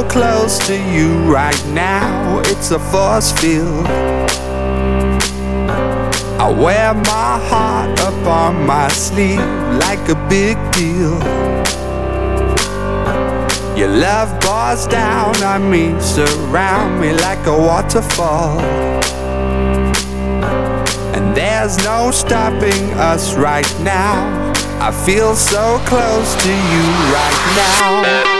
so close to you right now, it's a force field. I wear my heart up on my sleeve like a big deal. Your love pours down on me, surround me like a waterfall. And there's no stopping us right now. I feel so close to you right now.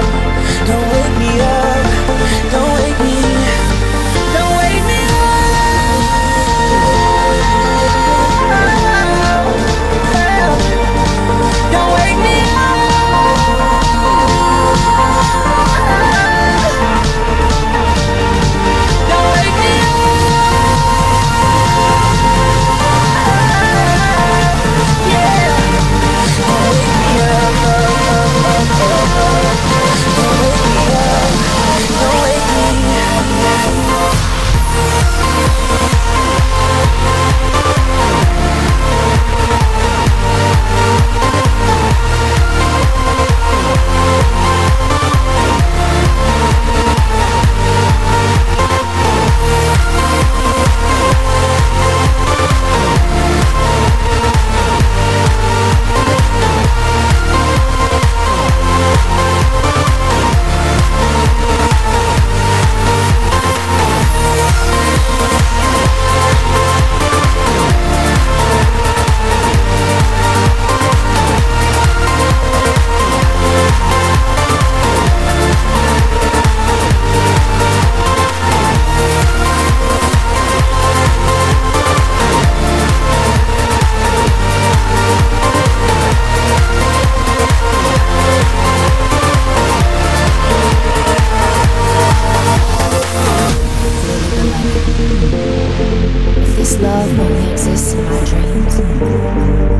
love only exists in my dreams.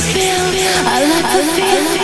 I like the feel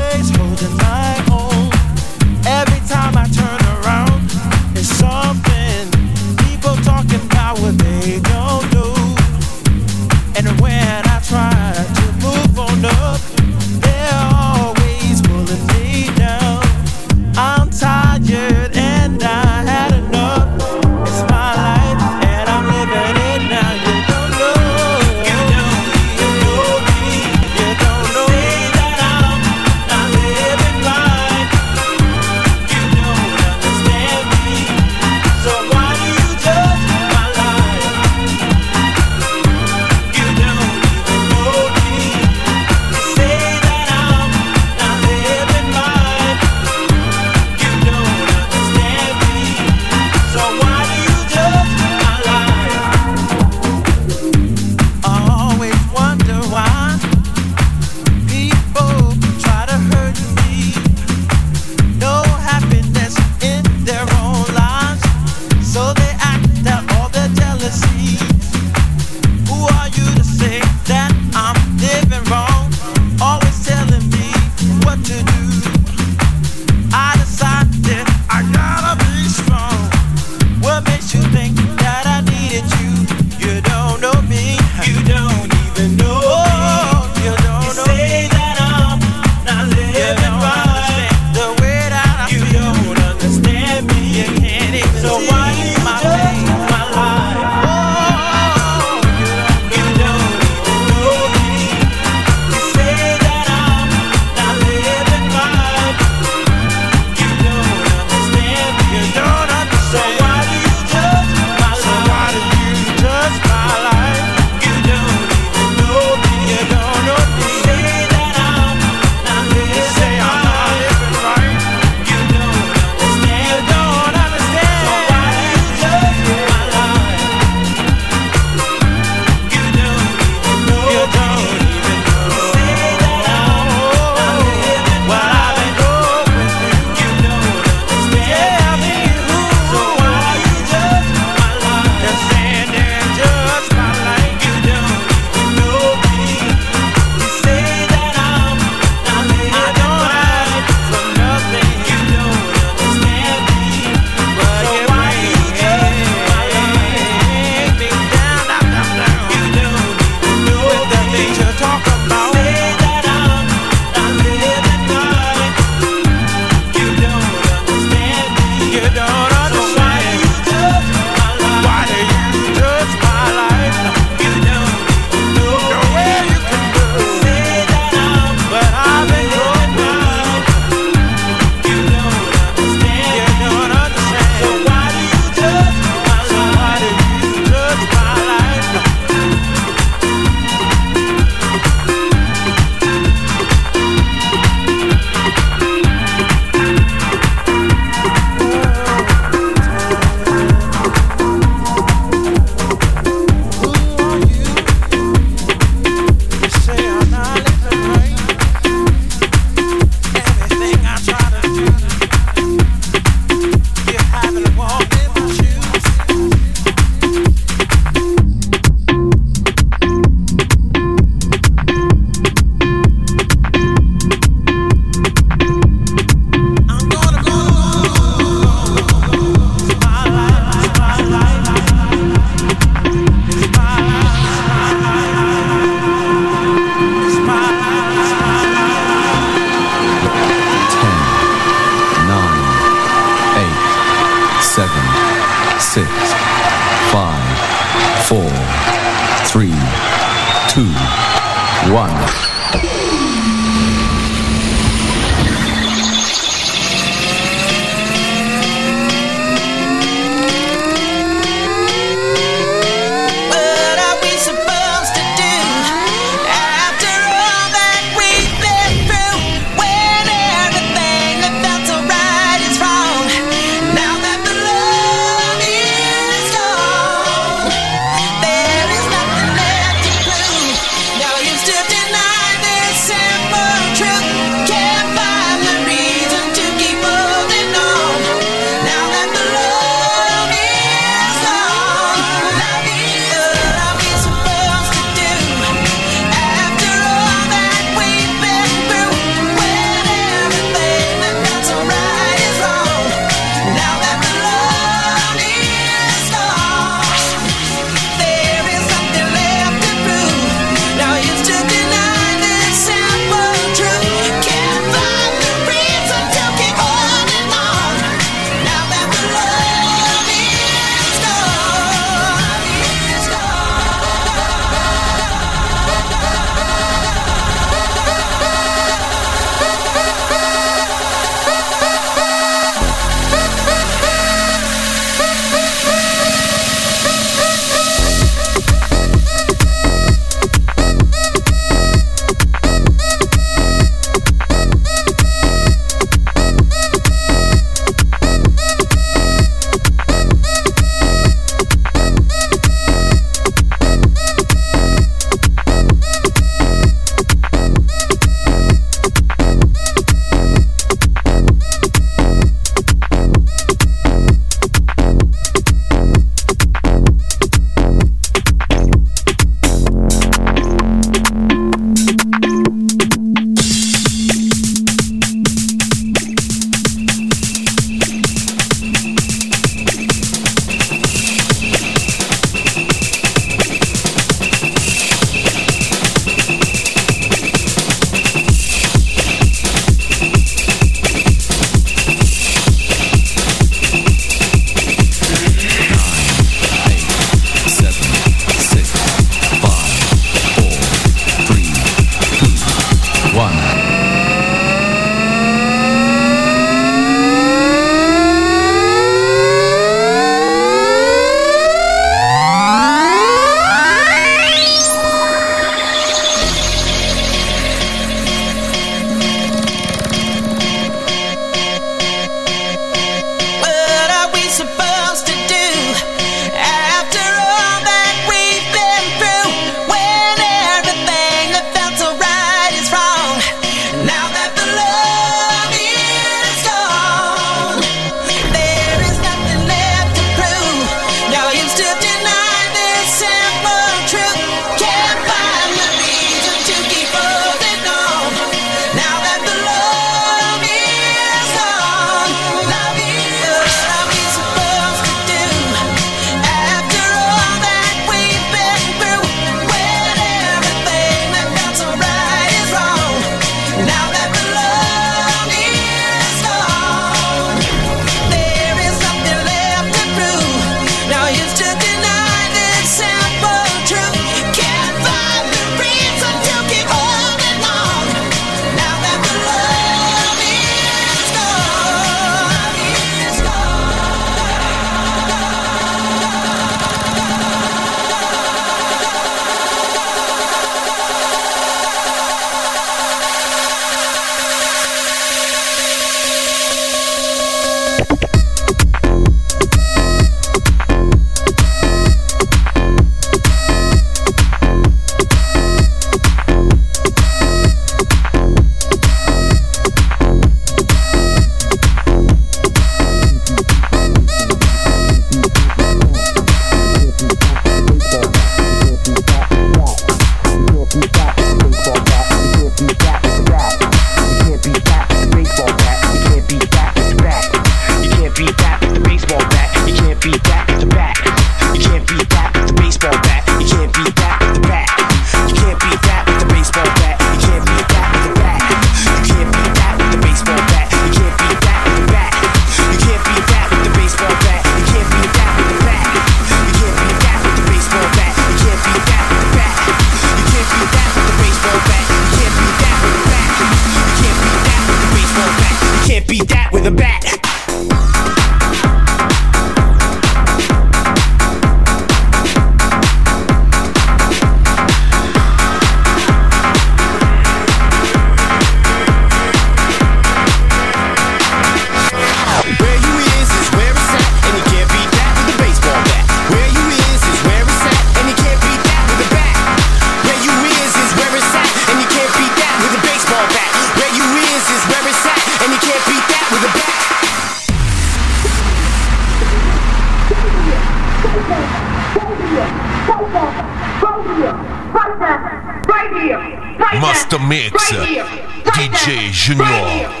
mix. Right right DJ Junior.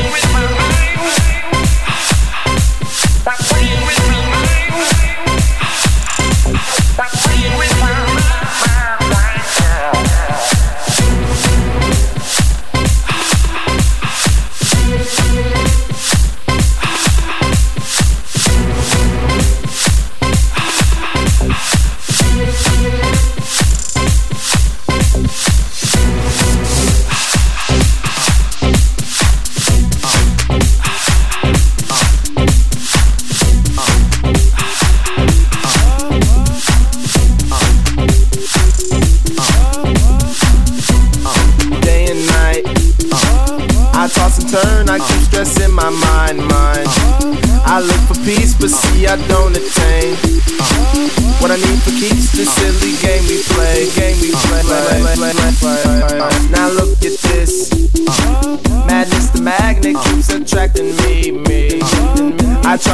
Stop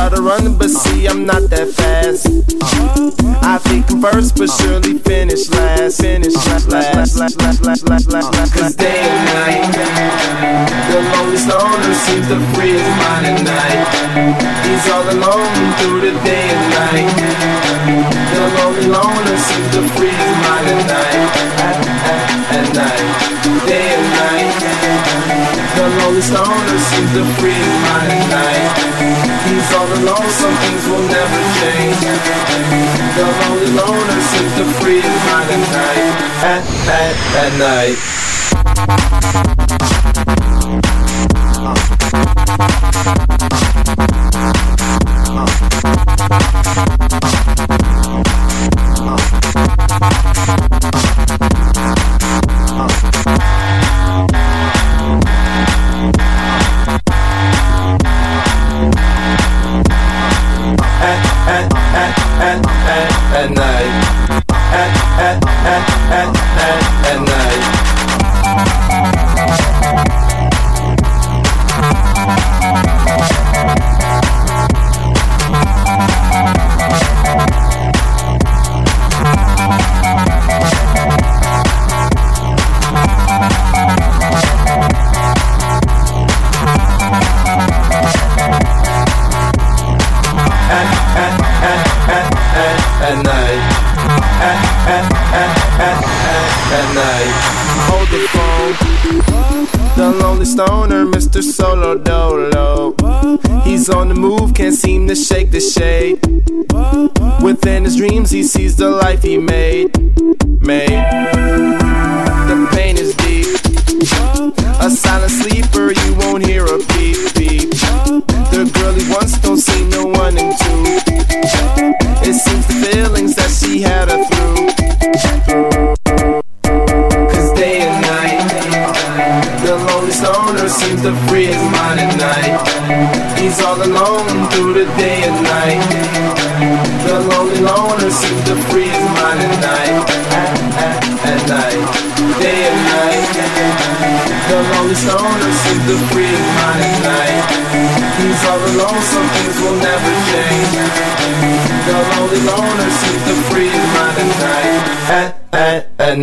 try to run, but see I'm not that fast. I think I'm first, but surely finish last, finish last, last, last, last, last, last, last, last. Cause day and night, the lonely stoner seems to free his mind at night. He's all alone through the day and night. The lonely loner seems Lonely stoner seems to free his mind. He's all alone, some things will never change. The lonely loner seems to free at night, at, at, at night. At,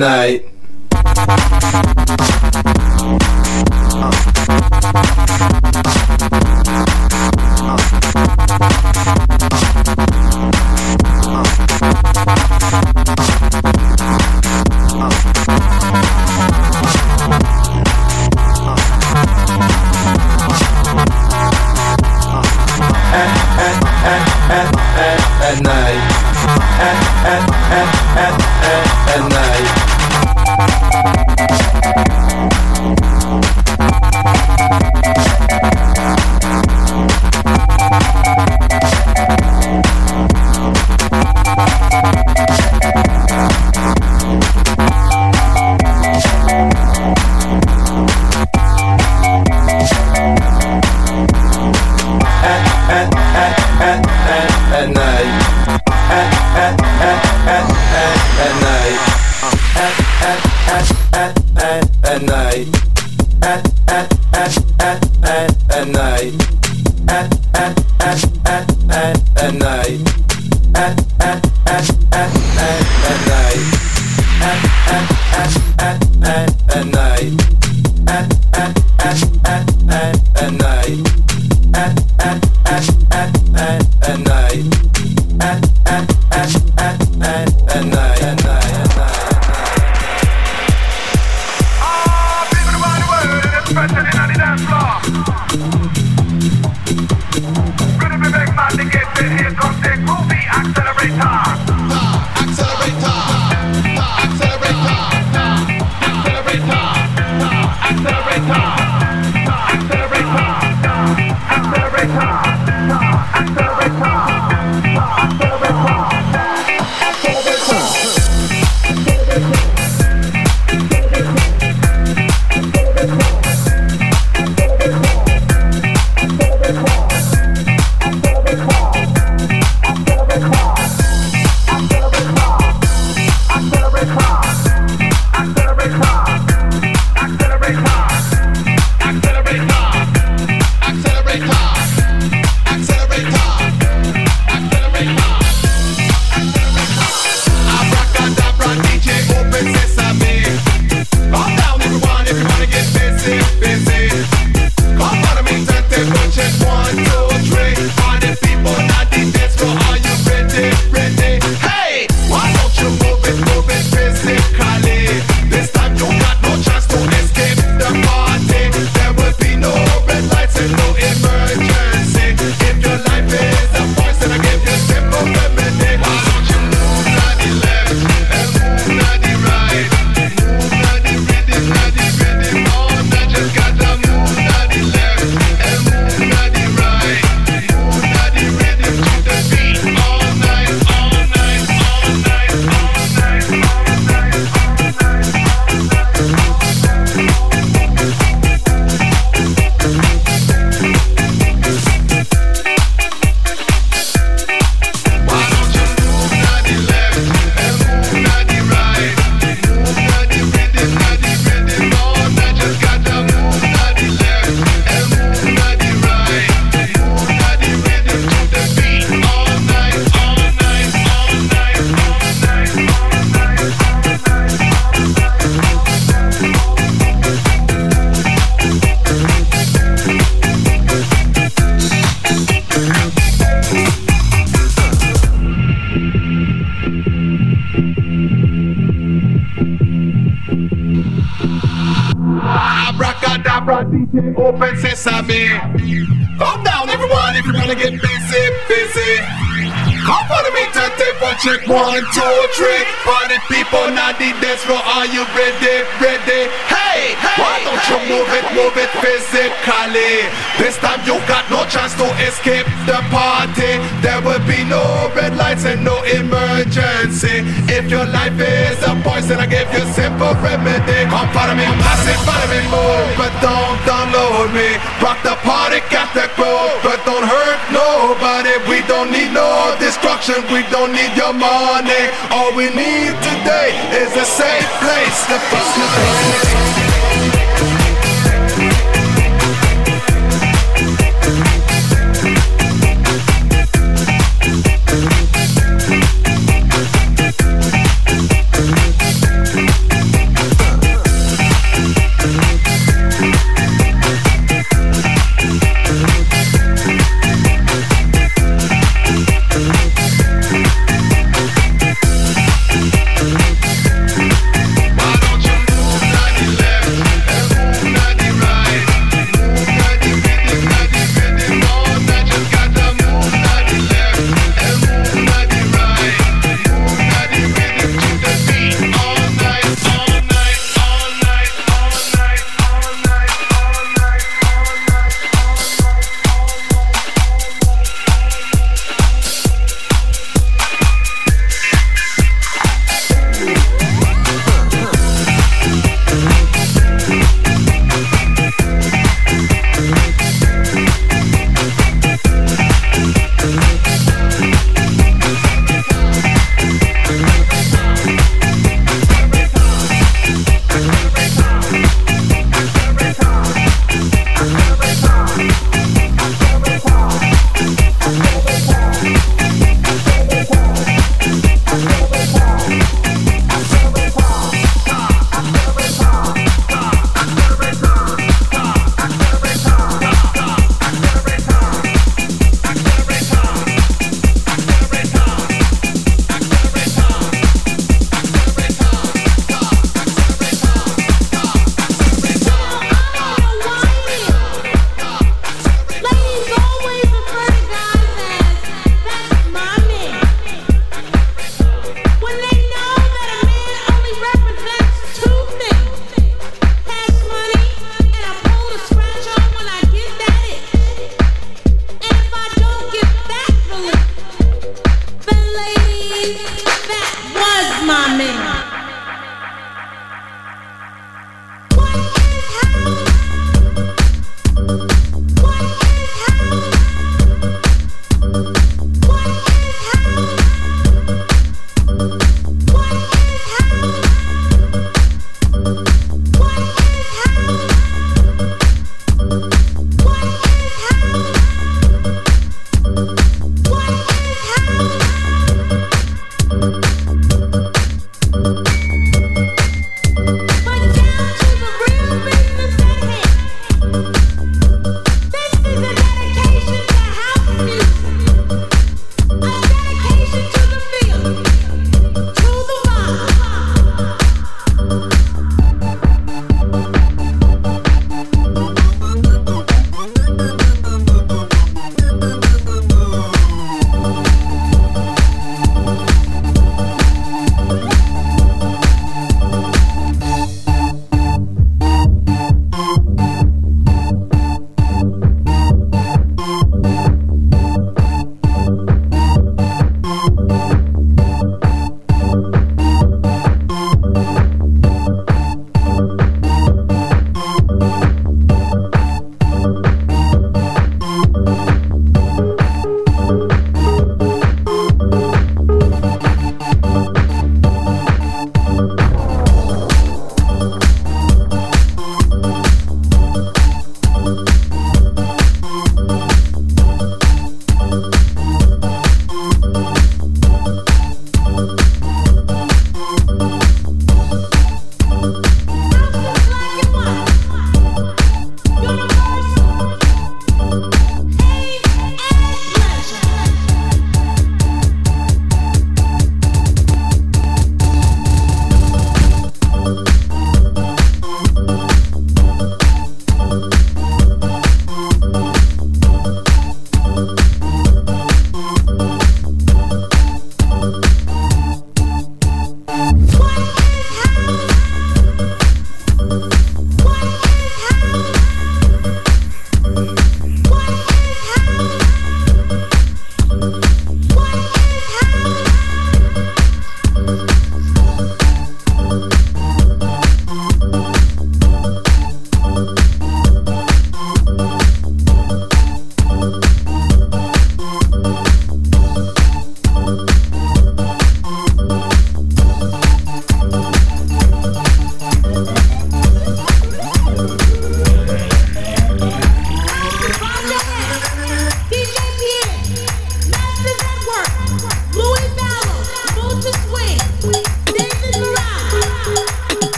night.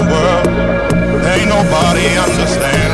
World, ain't nobody understand.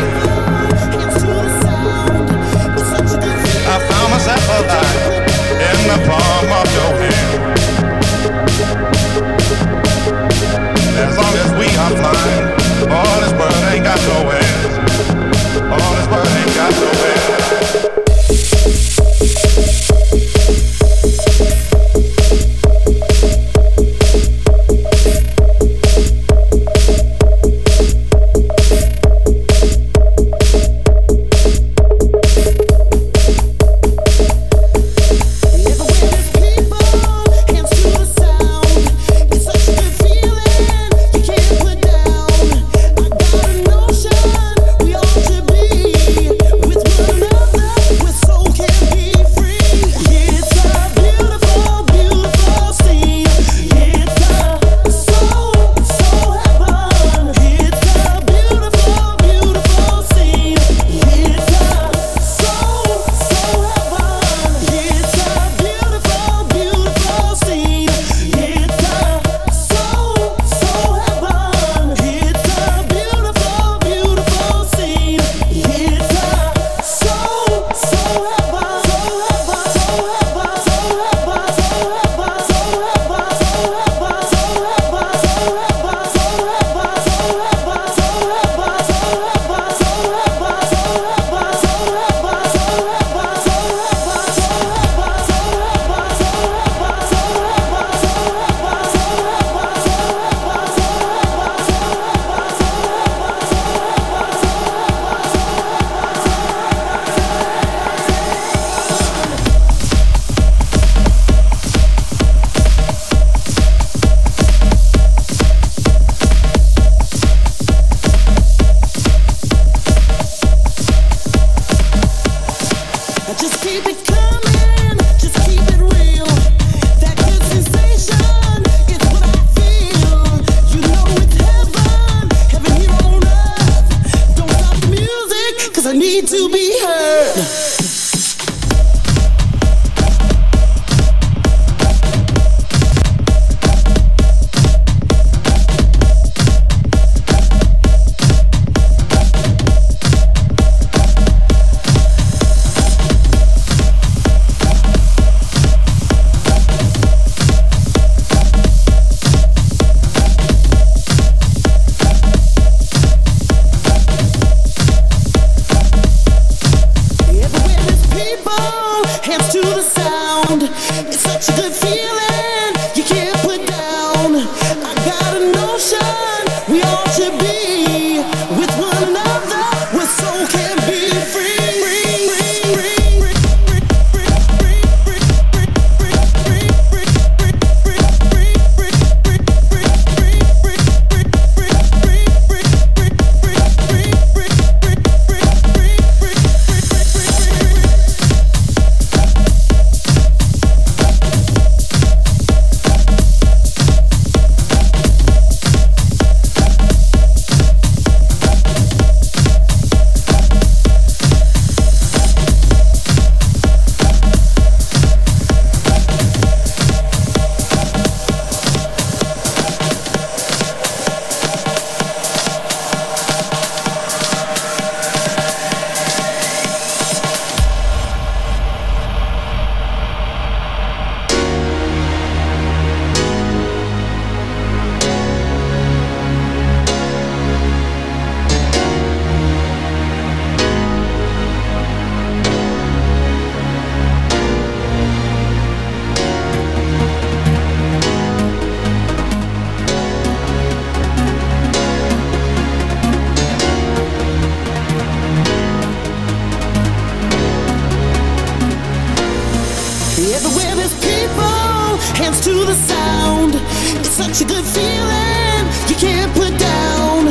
To the sound. It's such a good feeling you can't put down.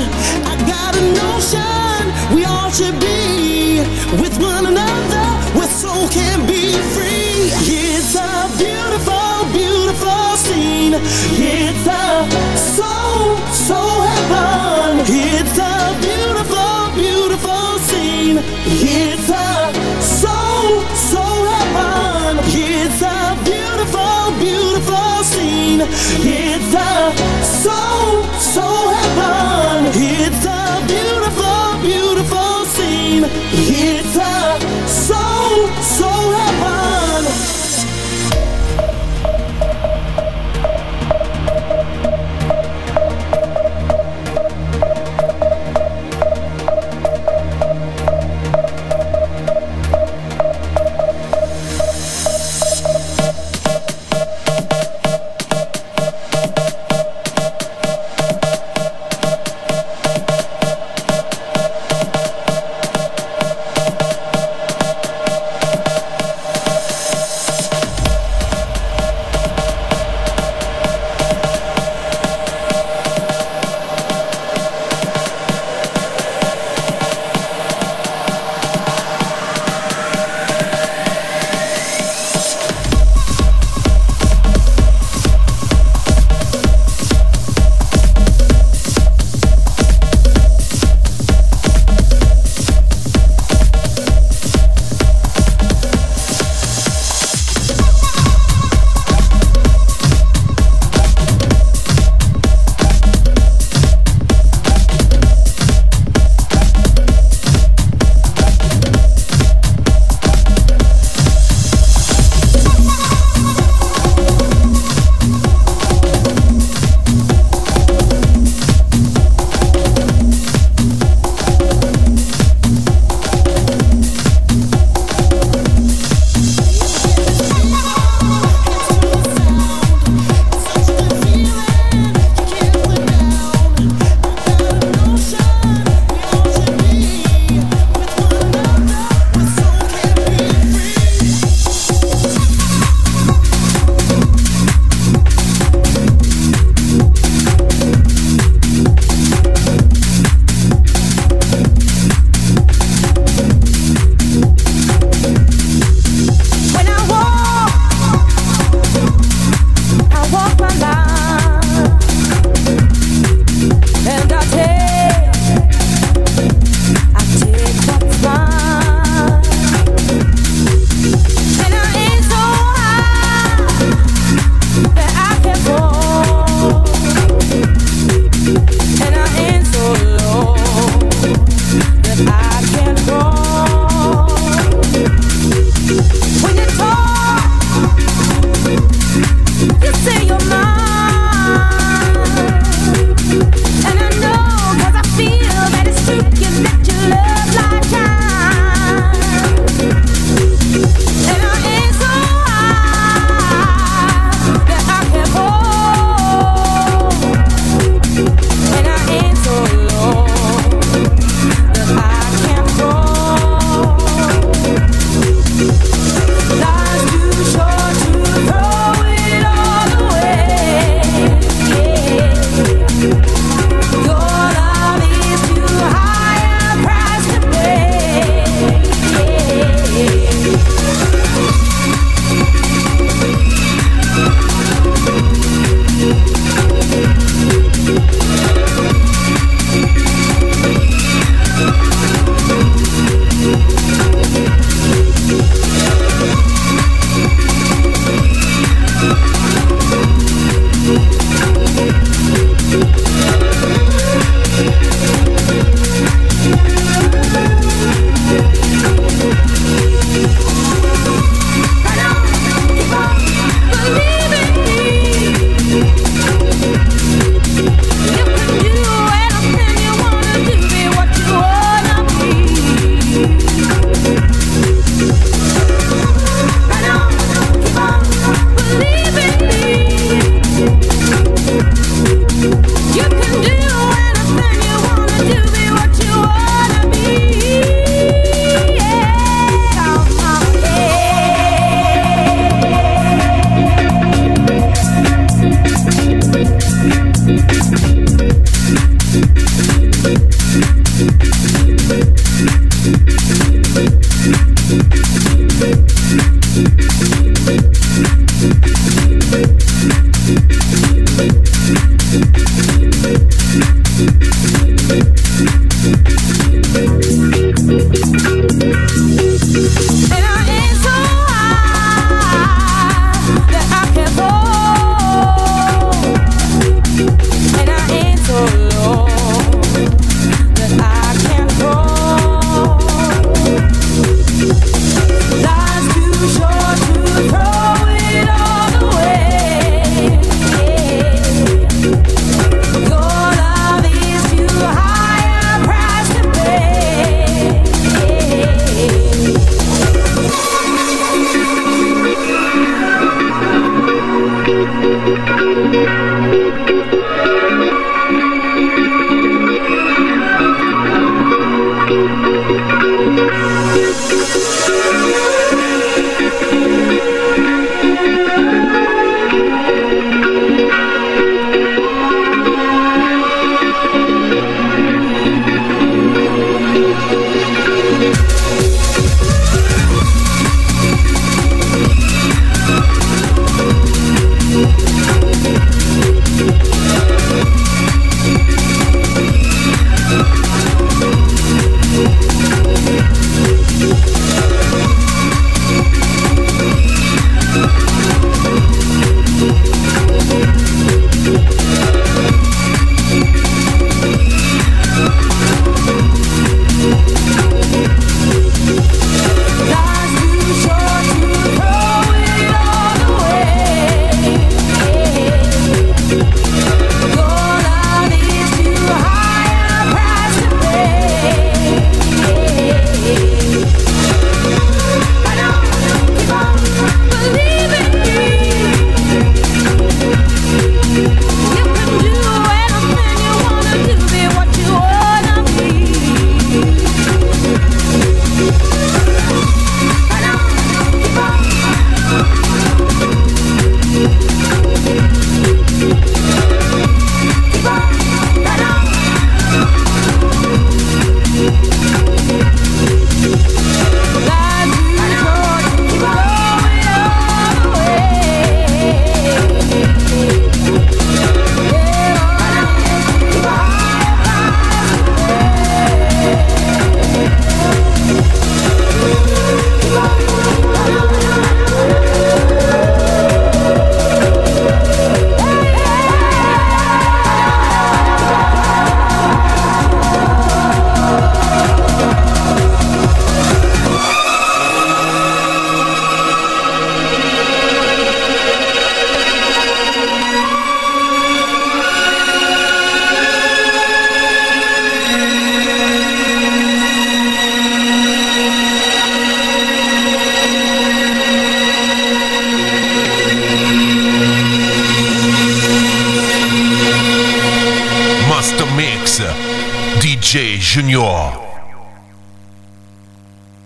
I got a notion we all should be with one another where soul can be free. It's a beautiful, beautiful scene. It's a soul, soul heaven. It's a beautiful, beautiful scene. It's a